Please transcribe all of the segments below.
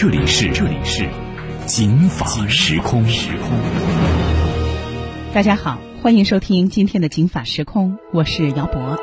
这里是这里是警法时空时空。大家好，欢迎收听今天的警法时空，我是姚博。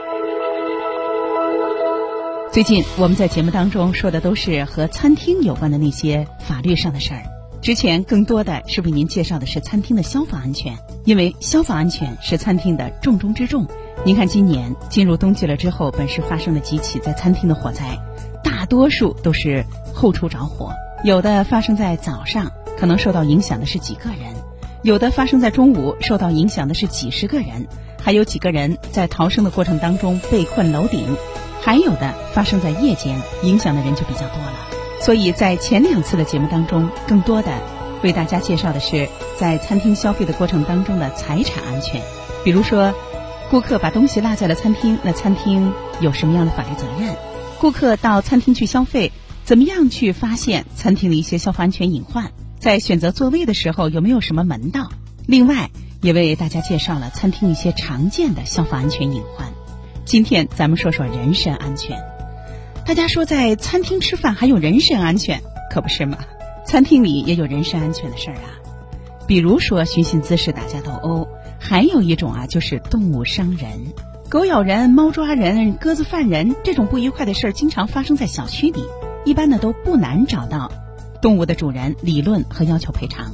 最近我们在节目当中说的都是和餐厅有关的那些法律上的事儿。之前更多的是为您介绍的是餐厅的消防安全，因为消防安全是餐厅的重中之重。您看，今年进入冬季了之后，本市发生了几起在餐厅的火灾，大多数都是后厨着火。有的发生在早上，可能受到影响的是几个人；有的发生在中午，受到影响的是几十个人；还有几个人在逃生的过程当中被困楼顶；还有的发生在夜间，影响的人就比较多了。所以在前两次的节目当中，更多的为大家介绍的是在餐厅消费的过程当中的财产安全，比如说，顾客把东西落在了餐厅，那餐厅有什么样的法律责任？顾客到餐厅去消费。怎么样去发现餐厅的一些消防安全隐患？在选择座位的时候有没有什么门道？另外，也为大家介绍了餐厅一些常见的消防安全隐患。今天咱们说说人身安全。大家说在餐厅吃饭还有人身安全，可不是吗？餐厅里也有人身安全的事儿啊，比如说寻衅滋事、打架斗殴，还有一种啊就是动物伤人，狗咬人、猫抓人、鸽子犯人，这种不愉快的事儿经常发生在小区里。一般呢都不难找到动物的主人理论和要求赔偿，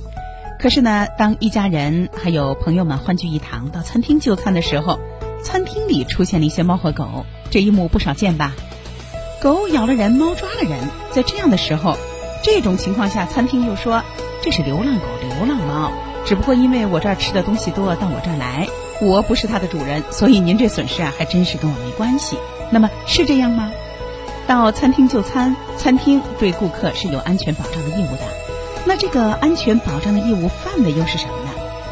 可是呢，当一家人还有朋友们欢聚一堂到餐厅就餐的时候，餐厅里出现了一些猫和狗，这一幕不少见吧？狗咬了人，猫抓了人，在这样的时候，这种情况下，餐厅又说这是流浪狗、流浪猫，只不过因为我这儿吃的东西多，到我这儿来，我不是它的主人，所以您这损失啊，还真是跟我没关系。那么是这样吗？到餐厅就餐，餐厅对顾客是有安全保障的义务的。那这个安全保障的义务范围又是什么呢？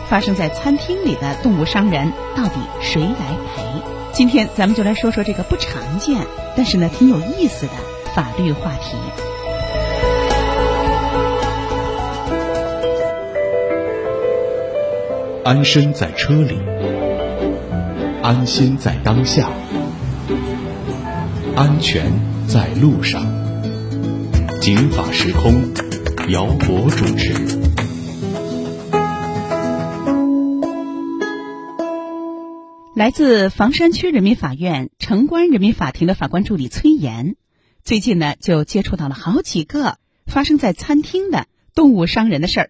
发生在餐厅里的动物伤人，到底谁来赔？今天咱们就来说说这个不常见，但是呢挺有意思的法律话题。安身在车里，安心在当下，安全。在路上，警法时空，姚博主持。来自房山区人民法院城关人民法庭的法官助理崔岩，最近呢就接触到了好几个发生在餐厅的动物伤人的事儿。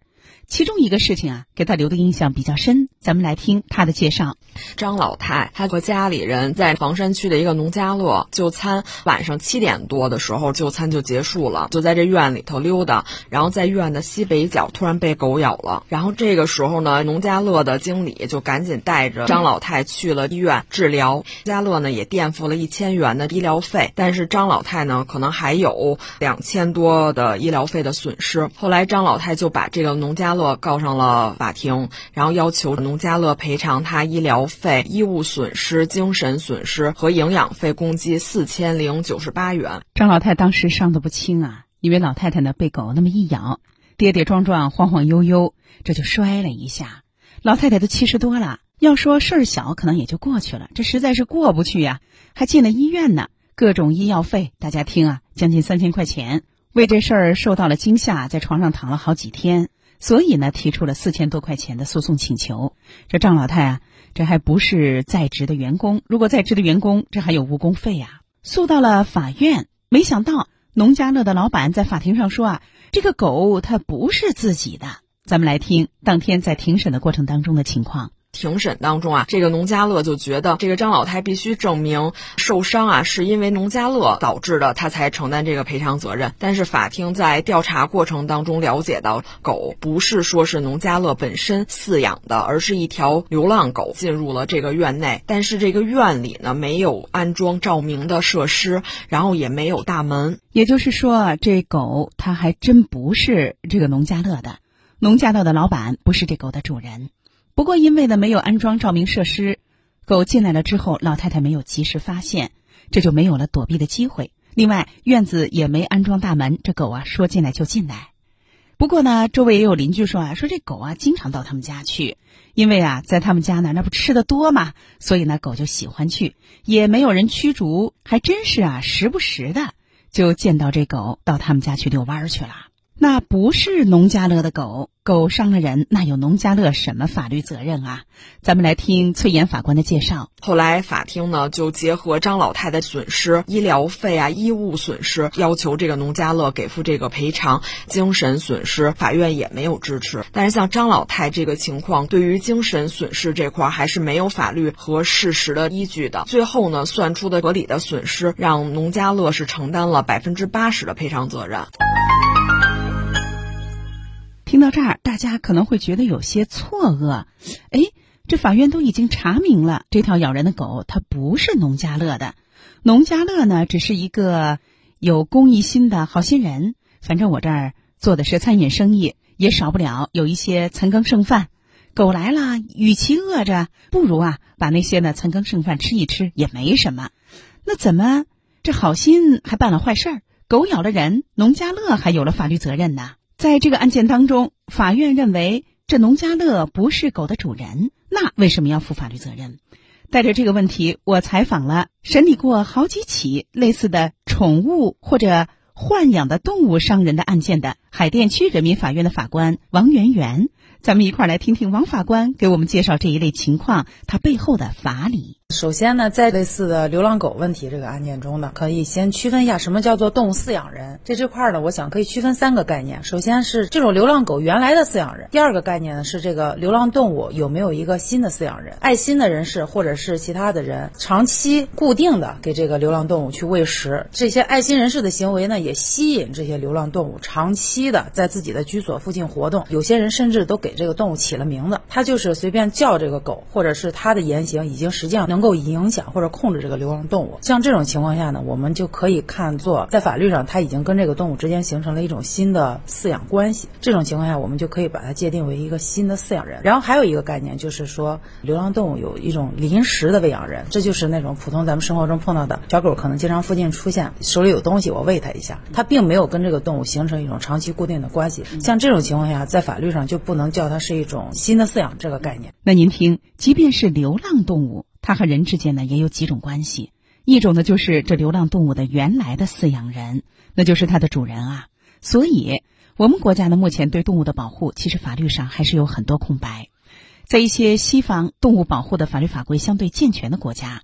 其中一个事情啊，给他留的印象比较深。咱们来听他的介绍。张老太，她和家里人在房山区的一个农家乐就餐，晚上七点多的时候就餐就结束了，就在这院里头溜达。然后在院的西北角突然被狗咬了。然后这个时候呢，农家乐的经理就赶紧带着张老太去了医院治疗。家乐呢也垫付了一千元的医疗费，但是张老太呢可能还有两千多的医疗费的损失。后来张老太就把这个农家乐。告上了法庭，然后要求农家乐赔偿他医疗费、衣物损失、精神损失和营养费共计四千零九十八元。张老太当时伤得不轻啊，因为老太太呢被狗那么一咬，跌跌撞撞、晃晃悠悠，这就摔了一下。老太太都七十多了，要说事儿小可能也就过去了，这实在是过不去呀，还进了医院呢。各种医药费，大家听啊，将近三千块钱，为这事儿受到了惊吓，在床上躺了好几天。所以呢，提出了四千多块钱的诉讼请求。这张老太啊，这还不是在职的员工。如果在职的员工，这还有误工费呀。诉到了法院，没想到农家乐的老板在法庭上说啊，这个狗它不是自己的。咱们来听当天在庭审的过程当中的情况。庭审当中啊，这个农家乐就觉得这个张老太必须证明受伤啊是因为农家乐导致的，他才承担这个赔偿责任。但是法庭在调查过程当中了解到，狗不是说是农家乐本身饲养的，而是一条流浪狗进入了这个院内。但是这个院里呢没有安装照明的设施，然后也没有大门。也就是说啊，这狗它还真不是这个农家乐的，农家乐的老板不是这狗的主人。不过，因为呢没有安装照明设施，狗进来了之后，老太太没有及时发现，这就没有了躲避的机会。另外，院子也没安装大门，这狗啊说进来就进来。不过呢，周围也有邻居说啊，说这狗啊经常到他们家去，因为啊在他们家呢那不吃的多嘛，所以呢狗就喜欢去，也没有人驱逐，还真是啊时不时的就见到这狗到他们家去遛弯去了。那不是农家乐的狗，狗伤了人，那有农家乐什么法律责任啊？咱们来听崔岩法官的介绍。后来法庭呢就结合张老太的损失、医疗费啊、衣物损失，要求这个农家乐给付这个赔偿。精神损失，法院也没有支持。但是像张老太这个情况，对于精神损失这块还是没有法律和事实的依据的。最后呢，算出的合理的损失，让农家乐是承担了百分之八十的赔偿责任。到这儿，大家可能会觉得有些错愕。哎，这法院都已经查明了，这条咬人的狗它不是农家乐的，农家乐呢只是一个有公益心的好心人。反正我这儿做的是餐饮生意，也少不了有一些残羹剩饭。狗来了，与其饿着，不如啊把那些呢残羹剩饭吃一吃也没什么。那怎么这好心还办了坏事儿？狗咬了人，农家乐还有了法律责任呢？在这个案件当中，法院认为这农家乐不是狗的主人，那为什么要负法律责任？带着这个问题，我采访了审理过好几起类似的宠物或者豢养的动物伤人的案件的海淀区人民法院的法官王媛媛。咱们一块儿来听听王法官给我们介绍这一类情况，它背后的法理。首先呢，在类似的流浪狗问题这个案件中呢，可以先区分一下什么叫做动物饲养人。这这块呢，我想可以区分三个概念。首先是这种流浪狗原来的饲养人，第二个概念呢是这个流浪动物有没有一个新的饲养人，爱心的人士或者是其他的人长期固定的给这个流浪动物去喂食。这些爱心人士的行为呢，也吸引这些流浪动物长期的在自己的居所附近活动。有些人甚至都给这个动物起了名字，他就是随便叫这个狗，或者是他的言行已经实际上能够影响或者控制这个流浪动物。像这种情况下呢，我们就可以看作在法律上它已经跟这个动物之间形成了一种新的饲养关系。这种情况下，我们就可以把它界定为一个新的饲养人。然后还有一个概念就是说，流浪动物有一种临时的喂养人，这就是那种普通咱们生活中碰到的小狗，可能经常附近出现，手里有东西，我喂它一下，它并没有跟这个动物形成一种长期固定的关系。像这种情况下，在法律上就不能叫它是一种新的饲养这个概念。那您听，即便是流浪动物，它和人之间呢也有几种关系。一种呢就是这流浪动物的原来的饲养人，那就是它的主人啊。所以，我们国家呢目前对动物的保护，其实法律上还是有很多空白。在一些西方动物保护的法律法规相对健全的国家，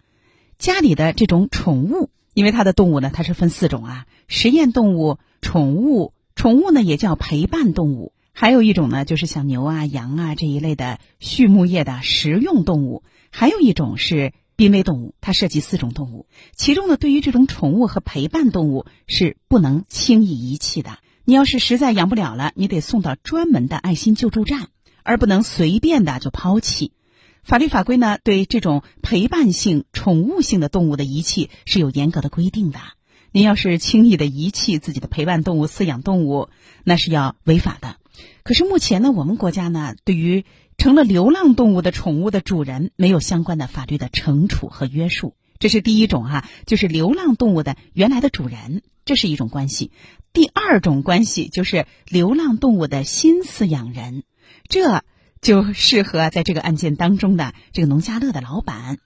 家里的这种宠物，因为它的动物呢它是分四种啊：实验动物、宠物、宠物呢也叫陪伴动物。还有一种呢，就是像牛啊、羊啊这一类的畜牧业的食用动物；还有一种是濒危动物，它涉及四种动物。其中呢，对于这种宠物和陪伴动物是不能轻易遗弃的。你要是实在养不了了，你得送到专门的爱心救助站，而不能随便的就抛弃。法律法规呢，对这种陪伴性、宠物性的动物的遗弃是有严格的规定的。您要是轻易的遗弃自己的陪伴动物、饲养动物，那是要违法的。可是目前呢，我们国家呢，对于成了流浪动物的宠物的主人，没有相关的法律的惩处和约束。这是第一种哈，就是流浪动物的原来的主人，这是一种关系。第二种关系就是流浪动物的新饲养人，这就适合在这个案件当中的这个农家乐的老板。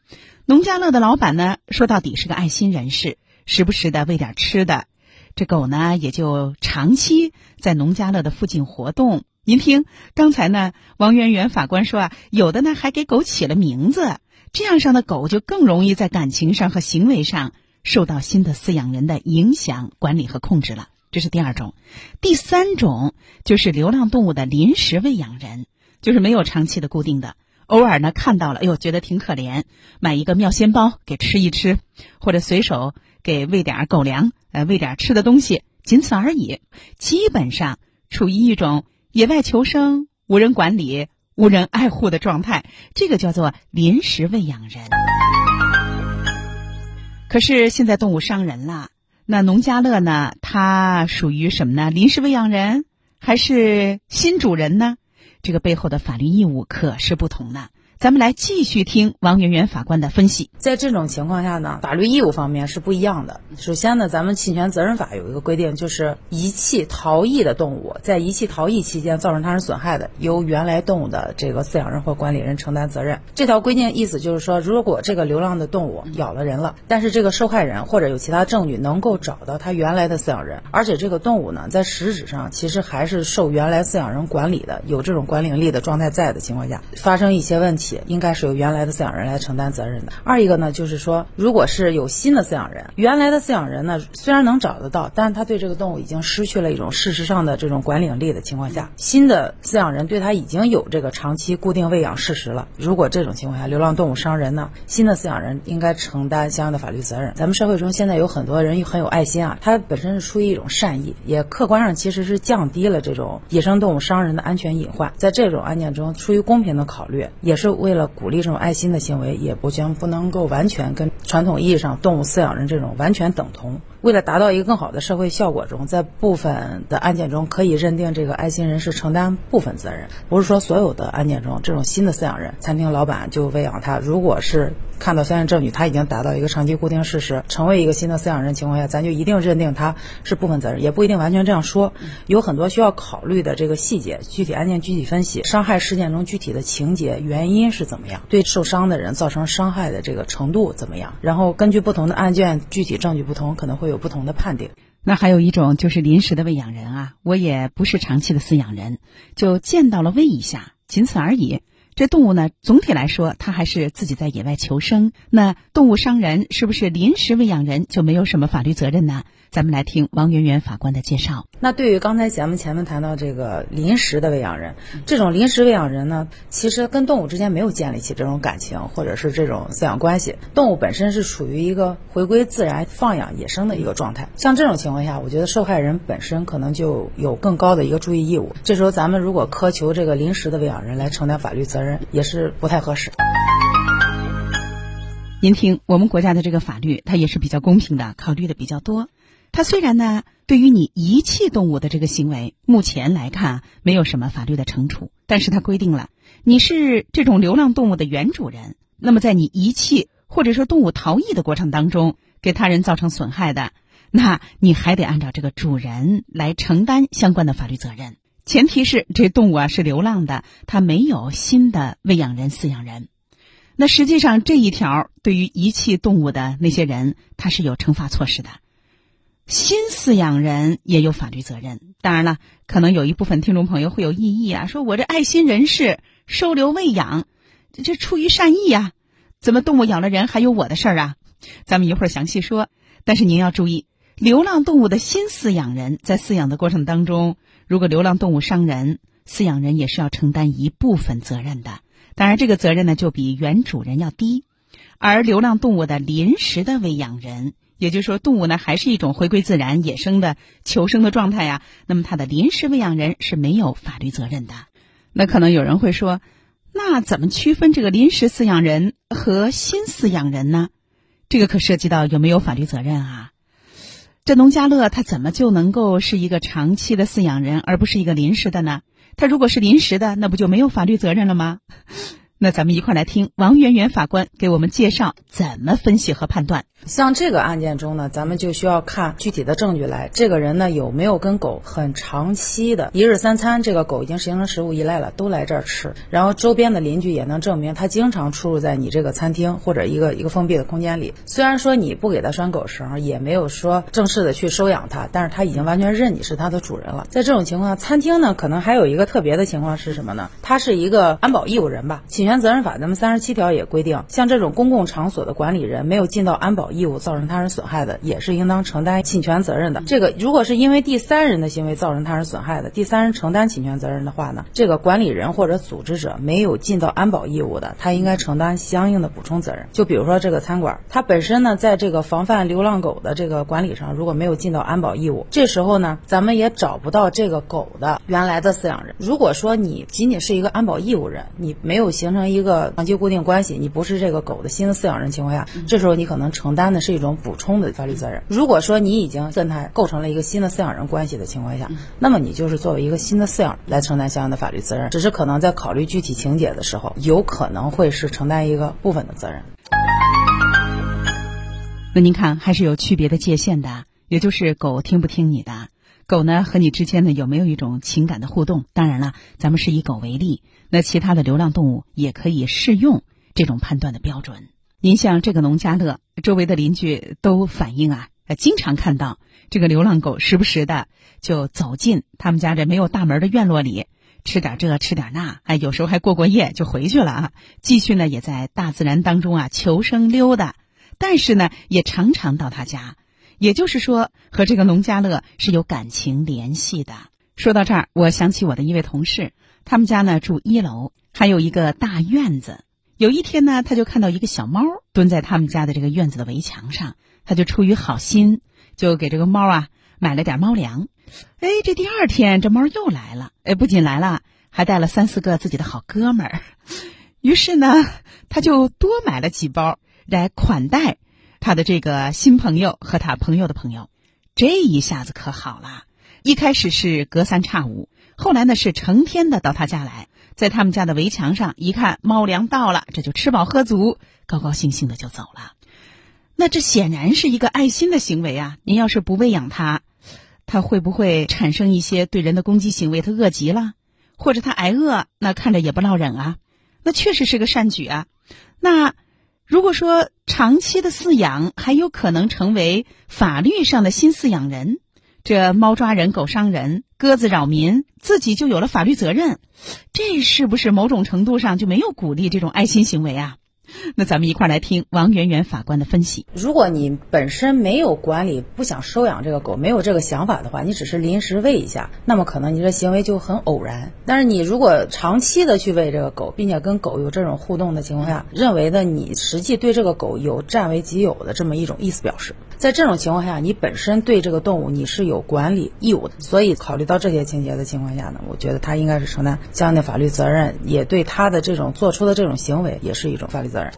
农家乐的老板呢，说到底是个爱心人士，时不时的喂点吃的。这狗呢，也就长期在农家乐的附近活动。您听，刚才呢，王媛媛法官说啊，有的呢还给狗起了名字，这样上的狗就更容易在感情上和行为上受到新的饲养人的影响、管理和控制了。这是第二种，第三种就是流浪动物的临时喂养人，就是没有长期的固定的，偶尔呢看到了，哎呦，觉得挺可怜，买一个妙鲜包给吃一吃，或者随手给喂点狗粮，呃，喂点吃的东西，仅此而已。基本上处于一种野外求生、无人管理、无人爱护的状态，这个叫做临时喂养人。可是现在动物伤人了，那农家乐呢？它属于什么呢？临时喂养人还是新主人呢？这个背后的法律义务可是不同呢。咱们来继续听王媛媛法官的分析。在这种情况下呢，法律义务方面是不一样的。首先呢，咱们侵权责任法有一个规定，就是遗弃逃逸的动物，在遗弃逃逸期间造成他人损害的，由原来动物的这个饲养人或管理人承担责任。这条规定意思就是说，如果这个流浪的动物咬了人了，但是这个受害人或者有其他证据能够找到他原来的饲养人，而且这个动物呢，在实质上其实还是受原来饲养人管理的，有这种管理力的状态在的情况下，发生一些问题。应该是由原来的饲养人来承担责任的。二一个呢，就是说，如果是有新的饲养人，原来的饲养人呢，虽然能找得到，但是他对这个动物已经失去了一种事实上的这种管理力的情况下，新的饲养人对他已经有这个长期固定喂养事实了。如果这种情况下，流浪动物伤人呢，新的饲养人应该承担相应的法律责任。咱们社会中现在有很多人很有爱心啊，他本身是出于一种善意，也客观上其实是降低了这种野生动物伤人的安全隐患。在这种案件中，出于公平的考虑，也是为了。鼓励这种爱心的行为，也不将不能够完全跟传统意义上动物饲养人这种完全等同。为了达到一个更好的社会效果中，在部分的案件中可以认定这个爱心人士承担部分责任，不是说所有的案件中这种新的饲养人，餐厅老板就喂养他。如果是看到相应证据，他已经达到一个长期固定事实，成为一个新的饲养人情况下，咱就一定认定他是部分责任，也不一定完全这样说。有很多需要考虑的这个细节，具体案件具体分析，伤害事件中具体的情节原因是怎么样，对受伤的人造成伤害的这个程度怎么样，然后根据不同的案件具体证据不同，可能会。有不同的判定。那还有一种就是临时的喂养人啊，我也不是长期的饲养人，就见到了喂一下，仅此而已。这动物呢，总体来说，它还是自己在野外求生。那动物伤人，是不是临时喂养人就没有什么法律责任呢？咱们来听王媛媛法官的介绍。那对于刚才咱们前面谈到这个临时的喂养人，这种临时喂养人呢，其实跟动物之间没有建立起这种感情或者是这种饲养关系，动物本身是处于一个回归自然放养野生的一个状态。像这种情况下，我觉得受害人本身可能就有更高的一个注意义务。这时候咱们如果苛求这个临时的喂养人来承担法律责任，也是不太合适。您听，我们国家的这个法律，它也是比较公平的，考虑的比较多。它虽然呢，对于你遗弃动物的这个行为，目前来看没有什么法律的惩处，但是它规定了，你是这种流浪动物的原主人，那么在你遗弃或者说动物逃逸的过程当中，给他人造成损害的，那你还得按照这个主人来承担相关的法律责任，前提是这动物啊是流浪的，它没有新的喂养人、饲养人。那实际上这一条对于遗弃动物的那些人，他是有惩罚措施的。新饲养人也有法律责任。当然了，可能有一部分听众朋友会有异议啊，说我这爱心人士收留喂养，这出于善意呀，怎么动物咬了人还有我的事儿啊？咱们一会儿详细说。但是您要注意，流浪动物的新饲养人在饲养的过程当中，如果流浪动物伤人，饲养人也是要承担一部分责任的。当然，这个责任呢就比原主人要低。而流浪动物的临时的喂养人。也就是说，动物呢还是一种回归自然、野生的求生的状态呀。那么，它的临时喂养人是没有法律责任的。那可能有人会说，那怎么区分这个临时饲养人和新饲养人呢？这个可涉及到有没有法律责任啊？这农家乐他怎么就能够是一个长期的饲养人，而不是一个临时的呢？他如果是临时的，那不就没有法律责任了吗？那咱们一块来听王媛媛法官给我们介绍怎么分析和判断。像这个案件中呢，咱们就需要看具体的证据来。这个人呢有没有跟狗很长期的一日三餐？这个狗已经形成食物依赖了，都来这儿吃。然后周边的邻居也能证明他经常出入在你这个餐厅或者一个一个封闭的空间里。虽然说你不给他拴狗绳，也没有说正式的去收养他，但是他已经完全认你是他的主人了。在这种情况下，餐厅呢可能还有一个特别的情况是什么呢？他是一个安保义务人吧？侵权。权责任法咱们三十七条也规定，像这种公共场所的管理人没有尽到安保义务，造成他人损害的，也是应当承担侵权责任的。这个如果是因为第三人的行为造成他人损害的，第三人承担侵权责任的话呢，这个管理人或者组织者没有尽到安保义务的，他应该承担相应的补充责任。就比如说这个餐馆，它本身呢，在这个防范流浪狗的这个管理上，如果没有尽到安保义务，这时候呢，咱们也找不到这个狗的原来的饲养人。如果说你仅仅是一个安保义务人，你没有形成一个长期固定关系，你不是这个狗的新的饲养人情况下，这时候你可能承担的是一种补充的法律责任。如果说你已经跟他构成了一个新的饲养人关系的情况下，那么你就是作为一个新的饲养人来承担相应的法律责任，只是可能在考虑具体情节的时候，有可能会是承担一个部分的责任。那您看，还是有区别的界限的，也就是狗听不听你的，狗呢和你之间呢有没有一种情感的互动？当然了，咱们是以狗为例，那其他的流浪动物也可以适用这种判断的标准。您像这个农家乐，周围的邻居都反映啊，经常看到这个流浪狗时不时的就走进他们家这没有大门的院落里，吃点这吃点那，哎，有时候还过过夜就回去了啊。继续呢，也在大自然当中啊求生溜达。但是呢，也常常到他家，也就是说，和这个农家乐是有感情联系的。说到这儿，我想起我的一位同事，他们家呢住一楼，还有一个大院子。有一天呢，他就看到一个小猫蹲在他们家的这个院子的围墙上，他就出于好心，就给这个猫啊买了点猫粮。哎，这第二天这猫又来了，哎，不仅来了，还带了三四个自己的好哥们儿。于是呢，他就多买了几包。来款待他的这个新朋友和他朋友的朋友，这一下子可好了。一开始是隔三差五，后来呢是成天的到他家来，在他们家的围墙上一看猫粮到了，这就吃饱喝足，高高兴兴的就走了。那这显然是一个爱心的行为啊！您要是不喂养它，它会不会产生一些对人的攻击行为？它饿极了，或者它挨饿，那看着也不落忍啊。那确实是个善举啊。那。如果说长期的饲养还有可能成为法律上的新饲养人，这猫抓人、狗伤人、鸽子扰民，自己就有了法律责任，这是不是某种程度上就没有鼓励这种爱心行为啊？那咱们一块儿来听王媛媛法官的分析。如果你本身没有管理、不想收养这个狗，没有这个想法的话，你只是临时喂一下，那么可能你这行为就很偶然。但是你如果长期的去喂这个狗，并且跟狗有这种互动的情况下，认为的你实际对这个狗有占为己有的这么一种意思表示，在这种情况下，你本身对这个动物你是有管理义务的。所以考虑到这些情节的情况下呢，我觉得他应该是承担相应的法律责任，也对他的这种做出的这种行为也是一种法律责任。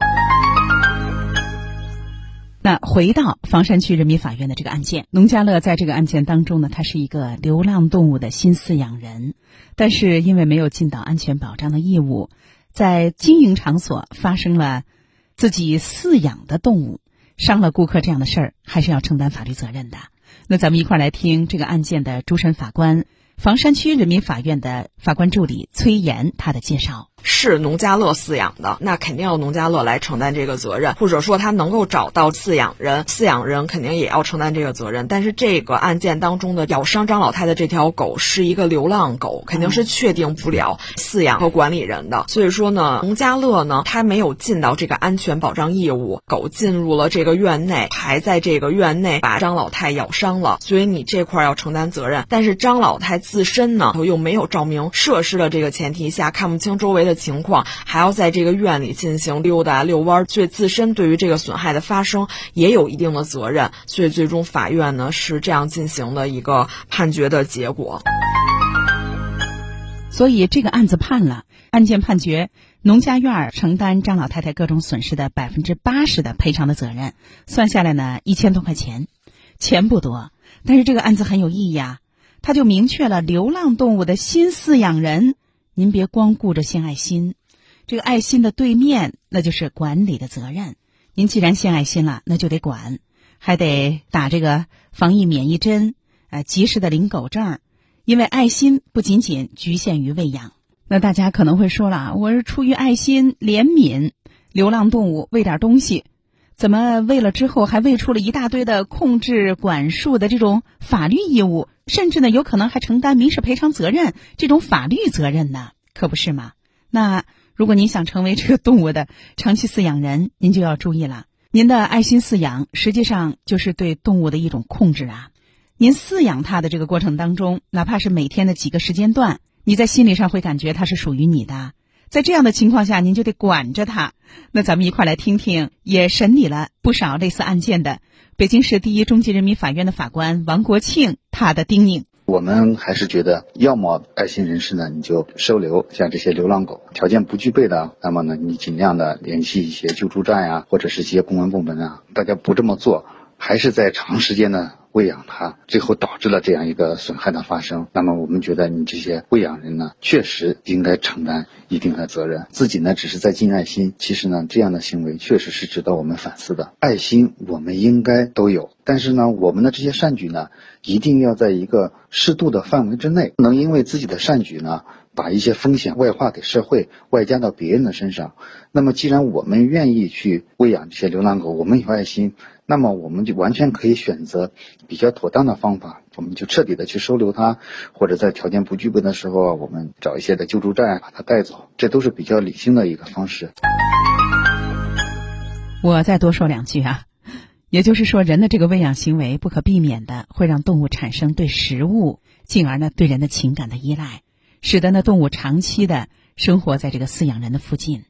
那回到房山区人民法院的这个案件，农家乐在这个案件当中呢，他是一个流浪动物的新饲养人，但是因为没有尽到安全保障的义务，在经营场所发生了自己饲养的动物伤了顾客这样的事儿，还是要承担法律责任的。那咱们一块儿来听这个案件的主审法官。房山区人民法院的法官助理崔岩他的介绍是农家乐饲养的，那肯定要农家乐来承担这个责任，或者说他能够找到饲养人，饲养人肯定也要承担这个责任。但是这个案件当中的咬伤张老太的这条狗是一个流浪狗，肯定是确定不了饲养和管理人的。所以说呢，农家乐呢他没有尽到这个安全保障义务，狗进入了这个院内，还在这个院内把张老太咬伤了，所以你这块要承担责任。但是张老太。自身呢又没有照明设施的这个前提下，看不清周围的情况，还要在这个院里进行溜达遛弯，所以自身对于这个损害的发生也有一定的责任。所以最终法院呢是这样进行的一个判决的结果。所以这个案子判了，案件判决农家院承担张老太太各种损失的百分之八十的赔偿的责任，算下来呢一千多块钱，钱不多，但是这个案子很有意义啊。他就明确了流浪动物的新饲养人，您别光顾着献爱心，这个爱心的对面那就是管理的责任。您既然献爱心了，那就得管，还得打这个防疫免疫针，呃，及时的领狗证，因为爱心不仅仅局限于喂养。那大家可能会说了，我是出于爱心怜悯流浪动物喂点东西。怎么喂了之后还喂出了一大堆的控制管束的这种法律义务，甚至呢有可能还承担民事赔偿责任这种法律责任呢？可不是吗？那如果您想成为这个动物的长期饲养人，您就要注意了。您的爱心饲养实际上就是对动物的一种控制啊。您饲养它的这个过程当中，哪怕是每天的几个时间段，你在心理上会感觉它是属于你的。在这样的情况下，您就得管着他。那咱们一块来听听，也审理了不少类似案件的北京市第一中级人民法院的法官王国庆他的叮咛。我们还是觉得，要么爱心人士呢，你就收留像这些流浪狗；条件不具备的，那么呢，你尽量的联系一些救助站呀，或者是一些公安部门啊。大家不这么做，还是在长时间的喂养它，最后导致了这样一个损害的发生。那么我们觉得，你这些喂养人呢，确实应该承担一定的责任。自己呢，只是在尽爱心，其实呢，这样的行为确实是值得我们反思的。爱心我们应该都有，但是呢，我们的这些善举呢，一定要在一个适度的范围之内，不能因为自己的善举呢，把一些风险外化给社会，外加到别人的身上。那么，既然我们愿意去喂养这些流浪狗，我们有爱心，那么我们就完全可以选择比较妥当的方法，我们就彻底的去收留它，或者在条件不具备的时候，我们找一些的救助站把它带走，这都是比较理性的一个方式。我再多说两句啊，也就是说，人的这个喂养行为不可避免的会让动物产生对食物，进而呢对人的情感的依赖，使得呢动物长期的生活在这个饲养人的附近。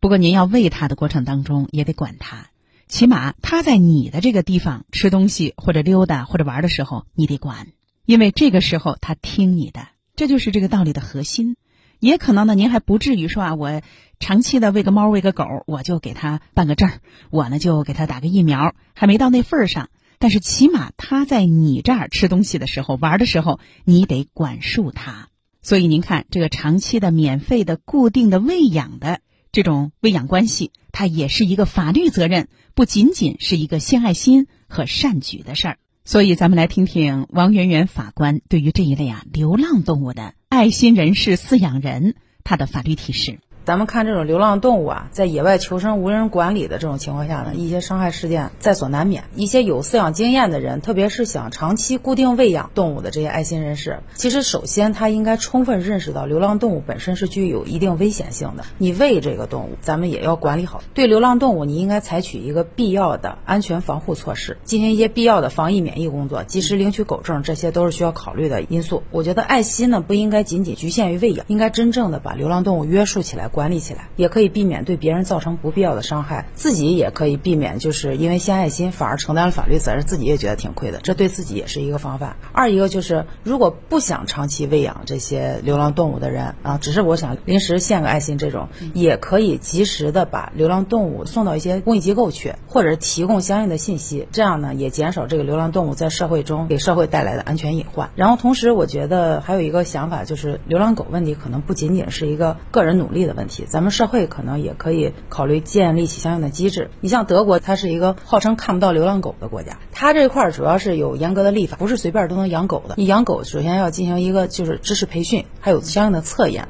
不过您要喂它的过程当中也得管它，起码它在你的这个地方吃东西或者溜达或者玩的时候，你得管，因为这个时候它听你的，这就是这个道理的核心。也可能呢，您还不至于说啊，我长期的喂个猫喂个狗，我就给它办个证儿，我呢就给它打个疫苗，还没到那份儿上。但是起码它在你这儿吃东西的时候、玩的时候，你得管束它。所以您看，这个长期的、免费的、固定的喂养的这种喂养关系，它也是一个法律责任，不仅仅是一个献爱心和善举的事儿。所以，咱们来听听王媛媛法官对于这一类啊流浪动物的爱心人士饲养人他的法律提示。咱们看这种流浪动物啊，在野外求生无人管理的这种情况下呢，一些伤害事件在所难免。一些有饲养经验的人，特别是想长期固定喂养动物的这些爱心人士，其实首先他应该充分认识到流浪动物本身是具有一定危险性的。你喂这个动物，咱们也要管理好。对流浪动物，你应该采取一个必要的安全防护措施，进行一些必要的防疫免疫工作，及时领取狗证，这些都是需要考虑的因素。我觉得爱心呢，不应该仅仅局限于喂养，应该真正的把流浪动物约束起来。管理起来，也可以避免对别人造成不必要的伤害，自己也可以避免，就是因为献爱心反而承担了法律责任，自己也觉得挺亏的，这对自己也是一个防范。二一个就是，如果不想长期喂养这些流浪动物的人啊，只是我想临时献个爱心，这种也可以及时的把流浪动物送到一些公益机构去，或者提供相应的信息，这样呢也减少这个流浪动物在社会中给社会带来的安全隐患。然后同时，我觉得还有一个想法，就是流浪狗问题可能不仅仅是一个个人努力的问题。咱们社会可能也可以考虑建立起相应的机制。你像德国，它是一个号称看不到流浪狗的国家，它这块主要是有严格的立法，不是随便都能养狗的。你养狗首先要进行一个就是知识培训，还有相应的测验。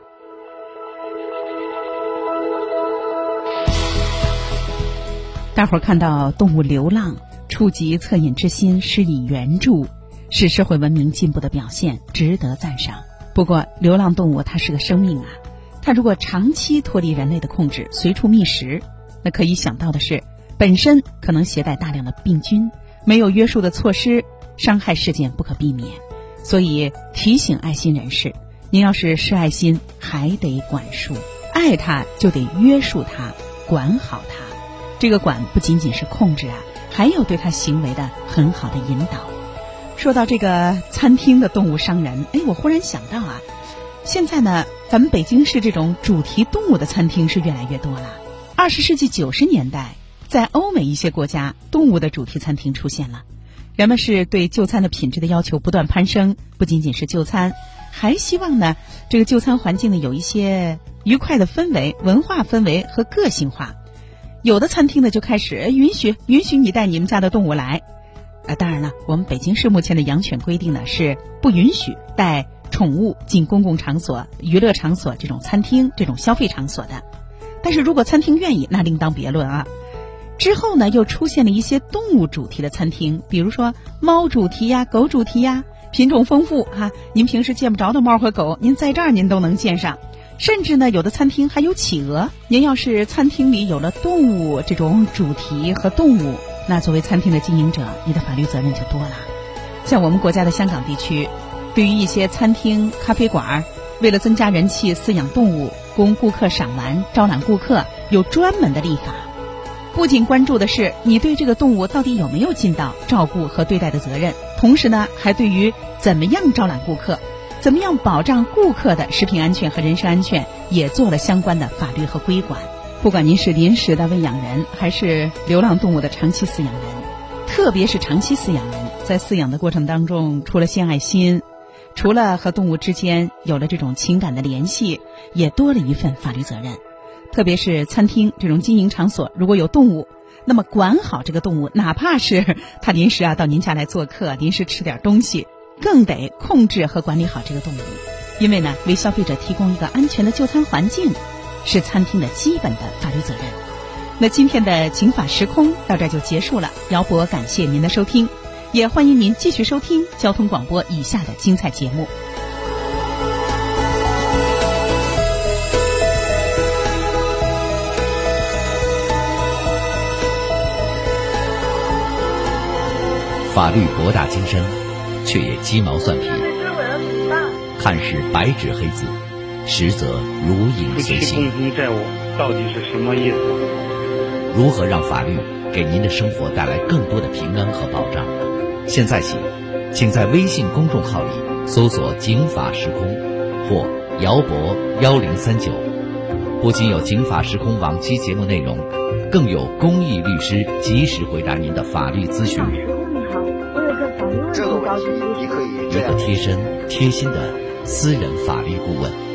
大伙儿看到动物流浪，触及恻隐之心，施以援助，是社会文明进步的表现，值得赞赏。不过，流浪动物它是个生命啊。它如果长期脱离人类的控制，随处觅食，那可以想到的是，本身可能携带大量的病菌，没有约束的措施，伤害事件不可避免。所以提醒爱心人士，您要是施爱心，还得管束，爱它就得约束它，管好它。这个管不仅仅是控制啊，还有对它行为的很好的引导。说到这个餐厅的动物伤人，哎，我忽然想到啊。现在呢，咱们北京市这种主题动物的餐厅是越来越多了。二十世纪九十年代，在欧美一些国家，动物的主题餐厅出现了。人们是对就餐的品质的要求不断攀升，不仅仅是就餐，还希望呢，这个就餐环境呢有一些愉快的氛围、文化氛围和个性化。有的餐厅呢就开始允许允许你带你们家的动物来。啊，当然了，我们北京市目前的养犬规定呢是不允许带。宠物进公共场所、娱乐场所、这种餐厅、这种消费场所的，但是如果餐厅愿意，那另当别论啊。之后呢，又出现了一些动物主题的餐厅，比如说猫主题呀、狗主题呀，品种丰富哈。您平时见不着的猫和狗，您在这儿您都能见上。甚至呢，有的餐厅还有企鹅。您要是餐厅里有了动物这种主题和动物，那作为餐厅的经营者，你的法律责任就多了。像我们国家的香港地区，对于一些餐厅、咖啡馆，为了增加人气，饲养动物供顾客赏玩、招揽顾客，有专门的立法。不仅关注的是你对这个动物到底有没有尽到照顾和对待的责任，同时呢，还对于怎么样招揽顾客、怎么样保障顾客的食品安全和人身安全，也做了相关的法律和规管。不管您是临时的喂养人，还是流浪动物的长期饲养人，特别是长期饲养人，在饲养的过程当中，除了献爱心，除了和动物之间有了这种情感的联系，也多了一份法律责任。特别是餐厅这种经营场所，如果有动物，那么管好这个动物，哪怕是它临时啊到您家来做客，临时吃点东西，更得控制和管理好这个动物。因为呢，为消费者提供一个安全的就餐环境，是餐厅的基本的法律责任。那今天的警法时空到这就结束了，姚博感谢您的收听，也欢迎您继续收听交通广播以下的精彩节目。法律博大精深，却也鸡毛蒜皮。看似白纸黑字，实则如影随形。夫妻共同债务到底是什么意思？如何让法律给您的生活带来更多的平安和保障？现在起，请在微信公众号里搜索“警法时空”或“姚博幺零三九”，不仅有警法时空往期节目内容，更有公益律师及时回答您的法律咨询。这个问题，你可以一个贴身、贴心的私人法律顾问。